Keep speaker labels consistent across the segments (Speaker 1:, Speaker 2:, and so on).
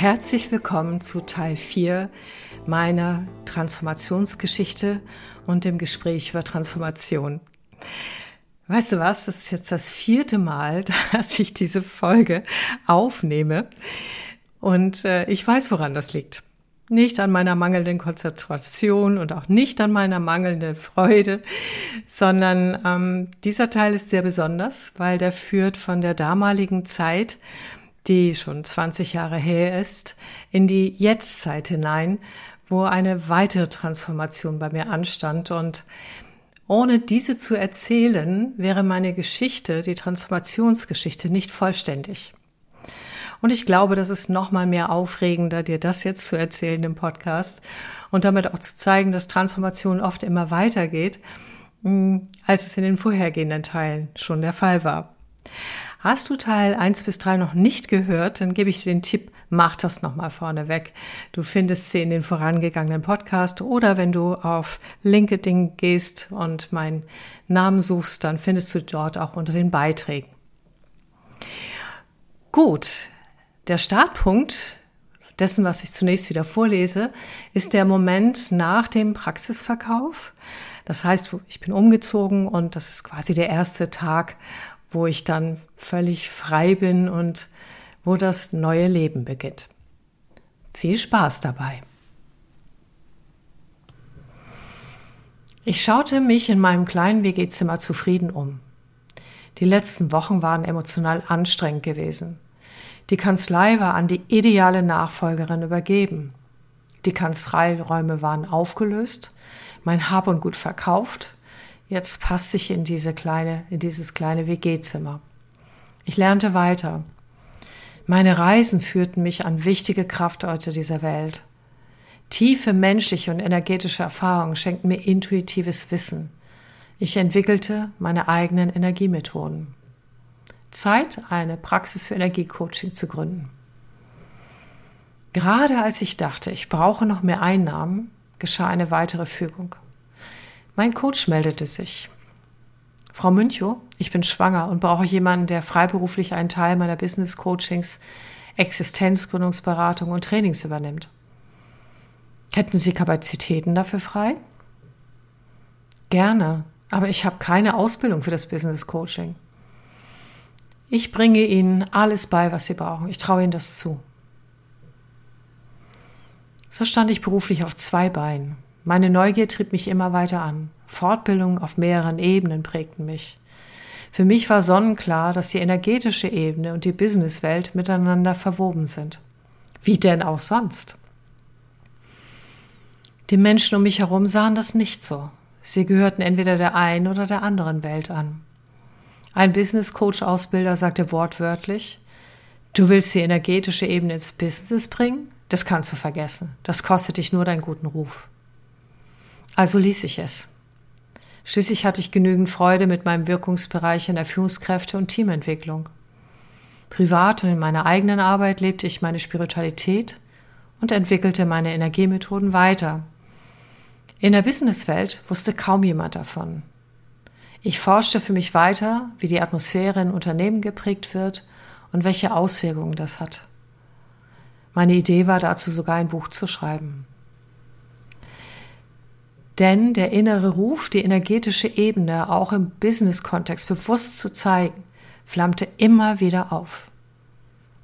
Speaker 1: Herzlich willkommen zu Teil 4 meiner Transformationsgeschichte und dem Gespräch über Transformation. Weißt du was? Das ist jetzt das vierte Mal, dass ich diese Folge aufnehme. Und äh, ich weiß, woran das liegt. Nicht an meiner mangelnden Konzentration und auch nicht an meiner mangelnden Freude, sondern ähm, dieser Teil ist sehr besonders, weil der führt von der damaligen Zeit, die schon 20 Jahre her ist, in die Jetztzeit hinein, wo eine weitere Transformation bei mir anstand. Und ohne diese zu erzählen, wäre meine Geschichte, die Transformationsgeschichte, nicht vollständig. Und ich glaube, das ist noch mal mehr aufregender, dir das jetzt zu erzählen im Podcast und damit auch zu zeigen, dass Transformation oft immer weitergeht, mm, als es in den vorhergehenden Teilen schon der Fall war. Hast du Teil 1 bis 3 noch nicht gehört, dann gebe ich dir den Tipp, mach das nochmal vorneweg. Du findest sie in den vorangegangenen Podcast oder wenn du auf LinkedIn gehst und meinen Namen suchst, dann findest du dort auch unter den Beiträgen. Gut, der Startpunkt dessen, was ich zunächst wieder vorlese, ist der Moment nach dem Praxisverkauf. Das heißt, ich bin umgezogen und das ist quasi der erste Tag, wo ich dann völlig frei bin und wo das neue Leben beginnt. Viel Spaß dabei. Ich schaute mich in meinem kleinen WG-Zimmer zufrieden um. Die letzten Wochen waren emotional anstrengend gewesen. Die Kanzlei war an die ideale Nachfolgerin übergeben. Die Kanzleiräume waren aufgelöst, mein Hab und Gut verkauft. Jetzt passte ich in diese kleine, in dieses kleine WG-Zimmer. Ich lernte weiter. Meine Reisen führten mich an wichtige Kraftorte dieser Welt. Tiefe menschliche und energetische Erfahrungen schenkten mir intuitives Wissen. Ich entwickelte meine eigenen Energiemethoden. Zeit, eine Praxis für Energiecoaching zu gründen. Gerade als ich dachte, ich brauche noch mehr Einnahmen, geschah eine weitere Fügung. Mein Coach meldete sich. Frau Münchow, ich bin schwanger und brauche jemanden, der freiberuflich einen Teil meiner Business Coachings, Existenzgründungsberatung und Trainings übernimmt. Hätten Sie Kapazitäten dafür frei? Gerne, aber ich habe keine Ausbildung für das Business Coaching. Ich bringe Ihnen alles bei, was Sie brauchen. Ich traue Ihnen das zu. So stand ich beruflich auf zwei Beinen. Meine Neugier trieb mich immer weiter an. Fortbildungen auf mehreren Ebenen prägten mich. Für mich war sonnenklar, dass die energetische Ebene und die Businesswelt miteinander verwoben sind. Wie denn auch sonst? Die Menschen um mich herum sahen das nicht so. Sie gehörten entweder der einen oder der anderen Welt an. Ein Business Coach Ausbilder sagte wortwörtlich, du willst die energetische Ebene ins Business bringen? Das kannst du vergessen. Das kostet dich nur deinen guten Ruf. Also ließ ich es. Schließlich hatte ich genügend Freude mit meinem Wirkungsbereich in der Führungskräfte und Teamentwicklung. Privat und in meiner eigenen Arbeit lebte ich meine Spiritualität und entwickelte meine Energiemethoden weiter. In der Businesswelt wusste kaum jemand davon. Ich forschte für mich weiter, wie die Atmosphäre in Unternehmen geprägt wird und welche Auswirkungen das hat. Meine Idee war dazu sogar ein Buch zu schreiben. Denn der innere Ruf, die energetische Ebene auch im Business-Kontext bewusst zu zeigen, flammte immer wieder auf.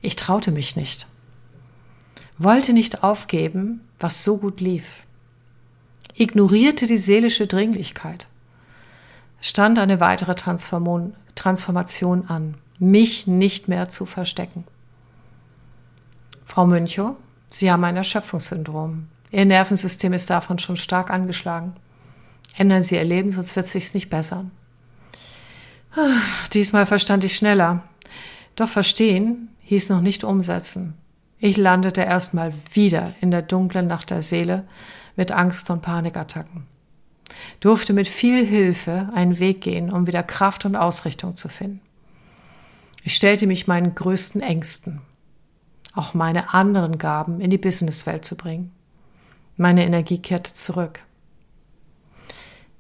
Speaker 1: Ich traute mich nicht, wollte nicht aufgeben, was so gut lief, ignorierte die seelische Dringlichkeit stand eine weitere Transformation an, mich nicht mehr zu verstecken. Frau Münchow, Sie haben ein Erschöpfungssyndrom. Ihr Nervensystem ist davon schon stark angeschlagen. Ändern Sie Ihr Leben, sonst wird es sich nicht bessern. Diesmal verstand ich schneller. Doch verstehen hieß noch nicht umsetzen. Ich landete erstmal wieder in der dunklen Nacht der Seele mit Angst und Panikattacken durfte mit viel Hilfe einen Weg gehen, um wieder Kraft und Ausrichtung zu finden. Ich stellte mich meinen größten Ängsten, auch meine anderen Gaben in die Businesswelt zu bringen. Meine Energie kehrte zurück.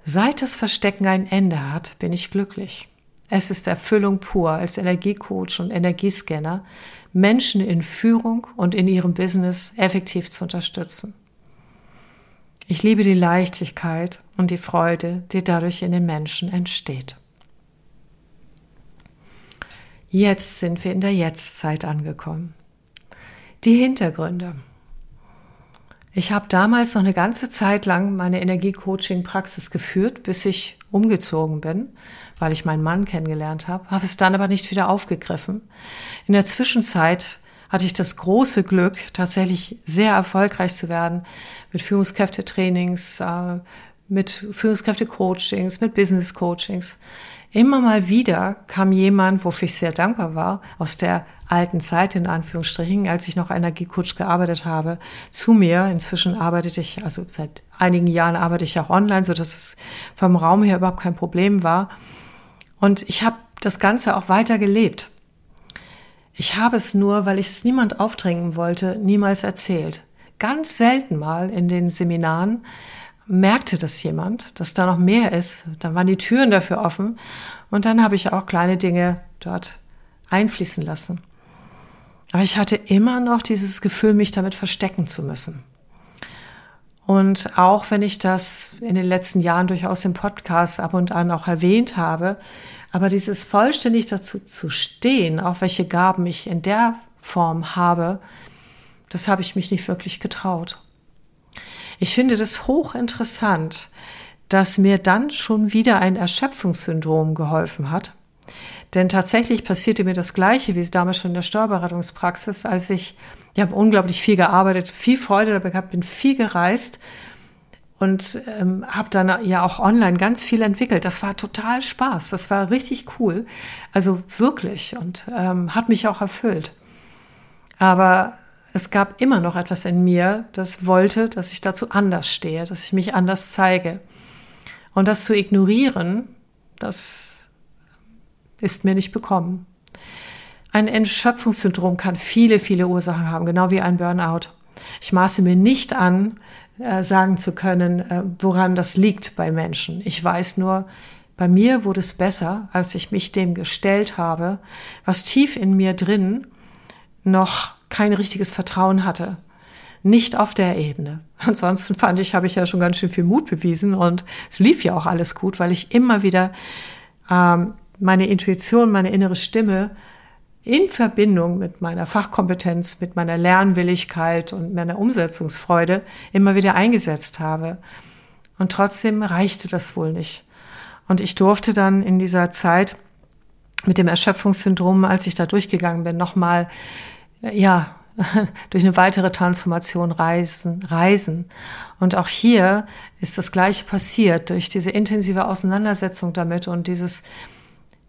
Speaker 1: Seit das Verstecken ein Ende hat, bin ich glücklich. Es ist Erfüllung pur als Energiecoach und Energiescanner, Menschen in Führung und in ihrem Business effektiv zu unterstützen. Ich liebe die Leichtigkeit und die Freude, die dadurch in den Menschen entsteht. Jetzt sind wir in der Jetztzeit angekommen. Die Hintergründe. Ich habe damals noch eine ganze Zeit lang meine Energiecoaching-Praxis geführt, bis ich umgezogen bin, weil ich meinen Mann kennengelernt habe, habe es dann aber nicht wieder aufgegriffen. In der Zwischenzeit hatte ich das große Glück, tatsächlich sehr erfolgreich zu werden mit Führungskräftetrainings, äh, mit Führungskräftecoachings, mit Business-Coachings. Immer mal wieder kam jemand, wofür ich sehr dankbar war, aus der alten Zeit in Anführungsstrichen, als ich noch Energiecoach gearbeitet habe, zu mir. Inzwischen arbeitete ich, also seit einigen Jahren arbeite ich auch online, so dass es vom Raum her überhaupt kein Problem war. Und ich habe das Ganze auch weiter gelebt. Ich habe es nur, weil ich es niemand aufdrängen wollte, niemals erzählt. Ganz selten mal in den Seminaren merkte das jemand, dass da noch mehr ist. Dann waren die Türen dafür offen und dann habe ich auch kleine Dinge dort einfließen lassen. Aber ich hatte immer noch dieses Gefühl, mich damit verstecken zu müssen. Und auch wenn ich das in den letzten Jahren durchaus im Podcast ab und an auch erwähnt habe, aber dieses vollständig dazu zu stehen, auch welche Gaben ich in der Form habe, das habe ich mich nicht wirklich getraut. Ich finde das hochinteressant, dass mir dann schon wieder ein Erschöpfungssyndrom geholfen hat. Denn tatsächlich passierte mir das Gleiche wie damals schon in der Steuerberatungspraxis, als ich, ich habe unglaublich viel gearbeitet, viel Freude dabei gehabt, bin viel gereist und ähm, habe dann ja auch online ganz viel entwickelt. Das war total Spaß, das war richtig cool, also wirklich und ähm, hat mich auch erfüllt. Aber es gab immer noch etwas in mir, das wollte, dass ich dazu anders stehe, dass ich mich anders zeige. Und das zu ignorieren, das ist mir nicht bekommen. Ein Entschöpfungssyndrom kann viele, viele Ursachen haben, genau wie ein Burnout. Ich maße mir nicht an, äh, sagen zu können, äh, woran das liegt bei Menschen. Ich weiß nur, bei mir wurde es besser, als ich mich dem gestellt habe, was tief in mir drin noch kein richtiges Vertrauen hatte. Nicht auf der Ebene. Ansonsten fand ich, habe ich ja schon ganz schön viel Mut bewiesen und es lief ja auch alles gut, weil ich immer wieder ähm, meine Intuition, meine innere Stimme in Verbindung mit meiner Fachkompetenz, mit meiner Lernwilligkeit und meiner Umsetzungsfreude immer wieder eingesetzt habe. Und trotzdem reichte das wohl nicht. Und ich durfte dann in dieser Zeit mit dem Erschöpfungssyndrom, als ich da durchgegangen bin, nochmal, ja, durch eine weitere Transformation reisen, reisen. Und auch hier ist das Gleiche passiert durch diese intensive Auseinandersetzung damit und dieses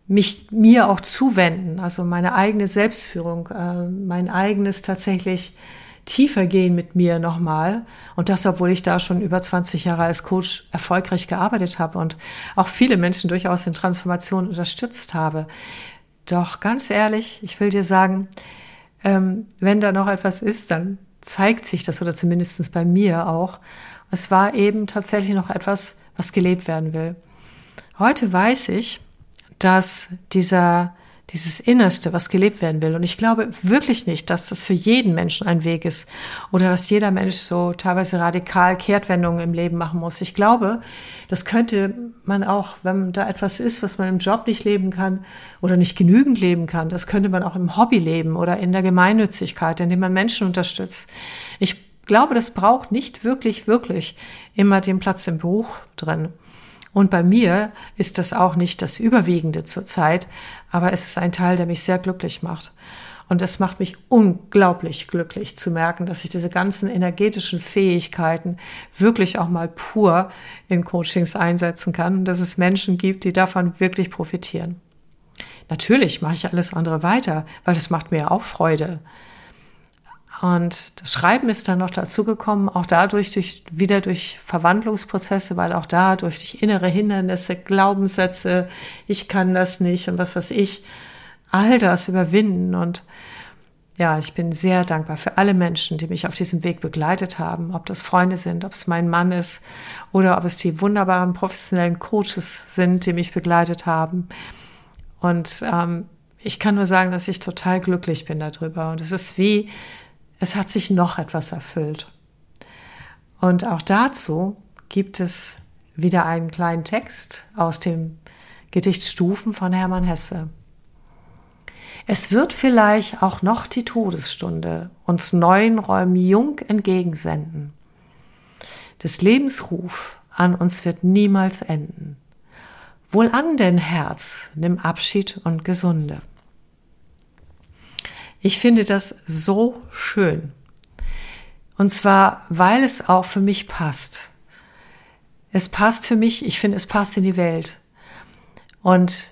Speaker 1: mich mir auch zuwenden, also meine eigene Selbstführung, äh, mein eigenes tatsächlich tiefer gehen mit mir nochmal. Und das, obwohl ich da schon über 20 Jahre als Coach erfolgreich gearbeitet habe und auch viele Menschen durchaus in Transformation unterstützt habe. Doch ganz ehrlich, ich will dir sagen, ähm, wenn da noch etwas ist, dann zeigt sich das oder zumindest bei mir auch. Es war eben tatsächlich noch etwas, was gelebt werden will. Heute weiß ich, dass dieser, dieses Innerste, was gelebt werden will. Und ich glaube wirklich nicht, dass das für jeden Menschen ein Weg ist oder dass jeder Mensch so teilweise radikal Kehrtwendungen im Leben machen muss. Ich glaube, das könnte man auch, wenn da etwas ist, was man im Job nicht leben kann oder nicht genügend leben kann, das könnte man auch im Hobby leben oder in der Gemeinnützigkeit, indem man Menschen unterstützt. Ich glaube, das braucht nicht wirklich, wirklich immer den Platz im Buch drin. Und bei mir ist das auch nicht das Überwiegende zurzeit, aber es ist ein Teil, der mich sehr glücklich macht. Und es macht mich unglaublich glücklich zu merken, dass ich diese ganzen energetischen Fähigkeiten wirklich auch mal pur in Coachings einsetzen kann und dass es Menschen gibt, die davon wirklich profitieren. Natürlich mache ich alles andere weiter, weil das macht mir auch Freude. Und das Schreiben ist dann noch dazugekommen, auch dadurch durch, wieder durch Verwandlungsprozesse, weil auch da durch innere Hindernisse, Glaubenssätze, ich kann das nicht und was weiß ich, all das überwinden. Und ja, ich bin sehr dankbar für alle Menschen, die mich auf diesem Weg begleitet haben, ob das Freunde sind, ob es mein Mann ist oder ob es die wunderbaren professionellen Coaches sind, die mich begleitet haben Und ähm, ich kann nur sagen, dass ich total glücklich bin darüber. Und es ist wie, es hat sich noch etwas erfüllt. Und auch dazu gibt es wieder einen kleinen Text aus dem Gedicht Stufen von Hermann Hesse. Es wird vielleicht auch noch die Todesstunde uns neuen Räumen jung entgegensenden. Des Lebensruf an uns wird niemals enden. Wohlan denn Herz, nimm Abschied und Gesunde. Ich finde das so schön. Und zwar, weil es auch für mich passt. Es passt für mich, ich finde, es passt in die Welt. Und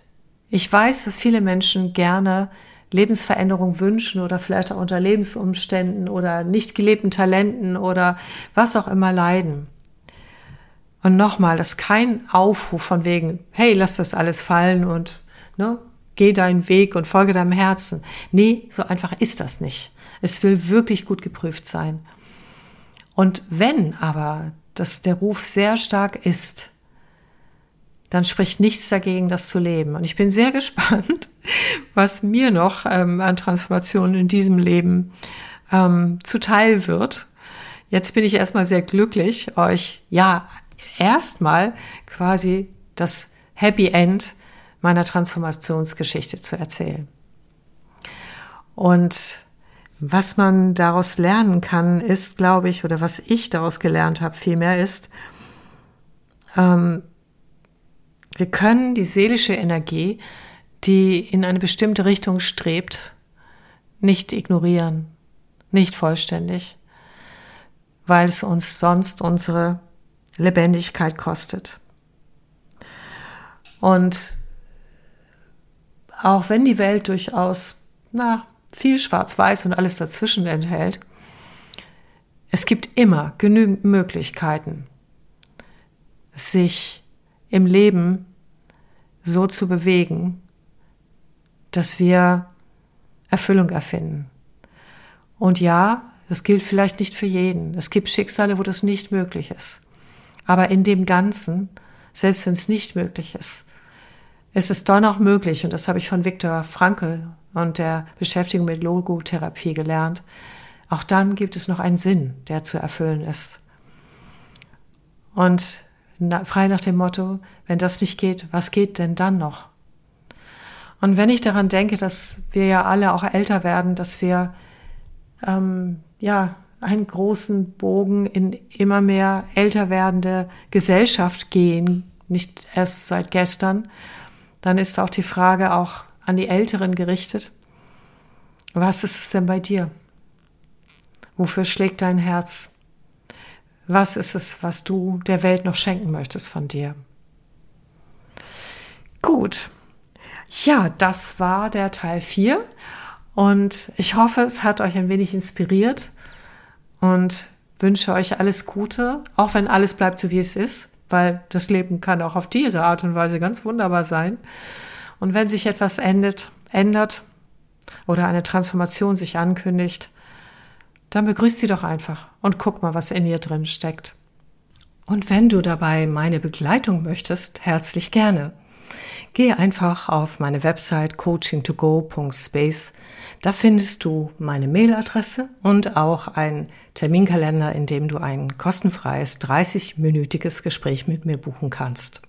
Speaker 1: ich weiß, dass viele Menschen gerne Lebensveränderung wünschen oder vielleicht auch unter Lebensumständen oder nicht gelebten Talenten oder was auch immer leiden. Und nochmal, das ist kein Aufruf von wegen, hey, lass das alles fallen und ne, geh deinen Weg und folge deinem Herzen. Nee, so einfach ist das nicht. Es will wirklich gut geprüft sein. Und wenn aber das der Ruf sehr stark ist, dann spricht nichts dagegen, das zu leben. Und ich bin sehr gespannt, was mir noch ähm, an Transformationen in diesem Leben ähm, zuteil wird. Jetzt bin ich erstmal sehr glücklich, euch ja erstmal quasi das Happy End meiner Transformationsgeschichte zu erzählen. Und was man daraus lernen kann, ist, glaube ich, oder was ich daraus gelernt habe, vielmehr ist, ähm, wir können die seelische Energie, die in eine bestimmte Richtung strebt, nicht ignorieren, nicht vollständig, weil es uns sonst unsere Lebendigkeit kostet. Und auch wenn die Welt durchaus, na, viel Schwarz-Weiß und alles dazwischen enthält, es gibt immer genügend Möglichkeiten, sich im Leben so zu bewegen, dass wir Erfüllung erfinden. Und ja, das gilt vielleicht nicht für jeden. Es gibt Schicksale, wo das nicht möglich ist. Aber in dem Ganzen, selbst wenn es nicht möglich ist, ist es doch noch möglich, und das habe ich von Viktor Frankl und der Beschäftigung mit Logotherapie gelernt, auch dann gibt es noch einen Sinn, der zu erfüllen ist. Und frei nach dem Motto, wenn das nicht geht, was geht denn dann noch? Und wenn ich daran denke, dass wir ja alle auch älter werden, dass wir ähm, ja einen großen Bogen in immer mehr älter werdende Gesellschaft gehen, nicht erst seit gestern, dann ist auch die Frage auch an die Älteren gerichtet. Was ist es denn bei dir? Wofür schlägt dein Herz? Was ist es, was du der Welt noch schenken möchtest von dir? Gut. Ja, das war der Teil 4 und ich hoffe, es hat euch ein wenig inspiriert und wünsche euch alles Gute, auch wenn alles bleibt so wie es ist, weil das Leben kann auch auf diese Art und Weise ganz wunderbar sein. Und wenn sich etwas endet, ändert oder eine Transformation sich ankündigt, dann begrüßt sie doch einfach und guck mal, was in ihr drin steckt. Und wenn du dabei meine Begleitung möchtest, herzlich gerne. Gehe einfach auf meine Website coaching2go.space. Da findest du meine Mailadresse und auch einen Terminkalender, in dem du ein kostenfreies 30-minütiges Gespräch mit mir buchen kannst.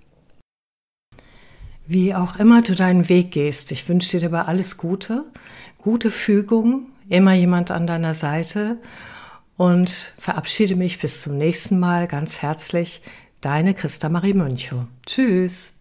Speaker 1: Wie auch immer du deinen Weg gehst, ich wünsche dir dabei alles Gute, gute Fügung, immer jemand an deiner Seite und verabschiede mich bis zum nächsten Mal ganz herzlich. Deine Christa Marie Möncho. Tschüss.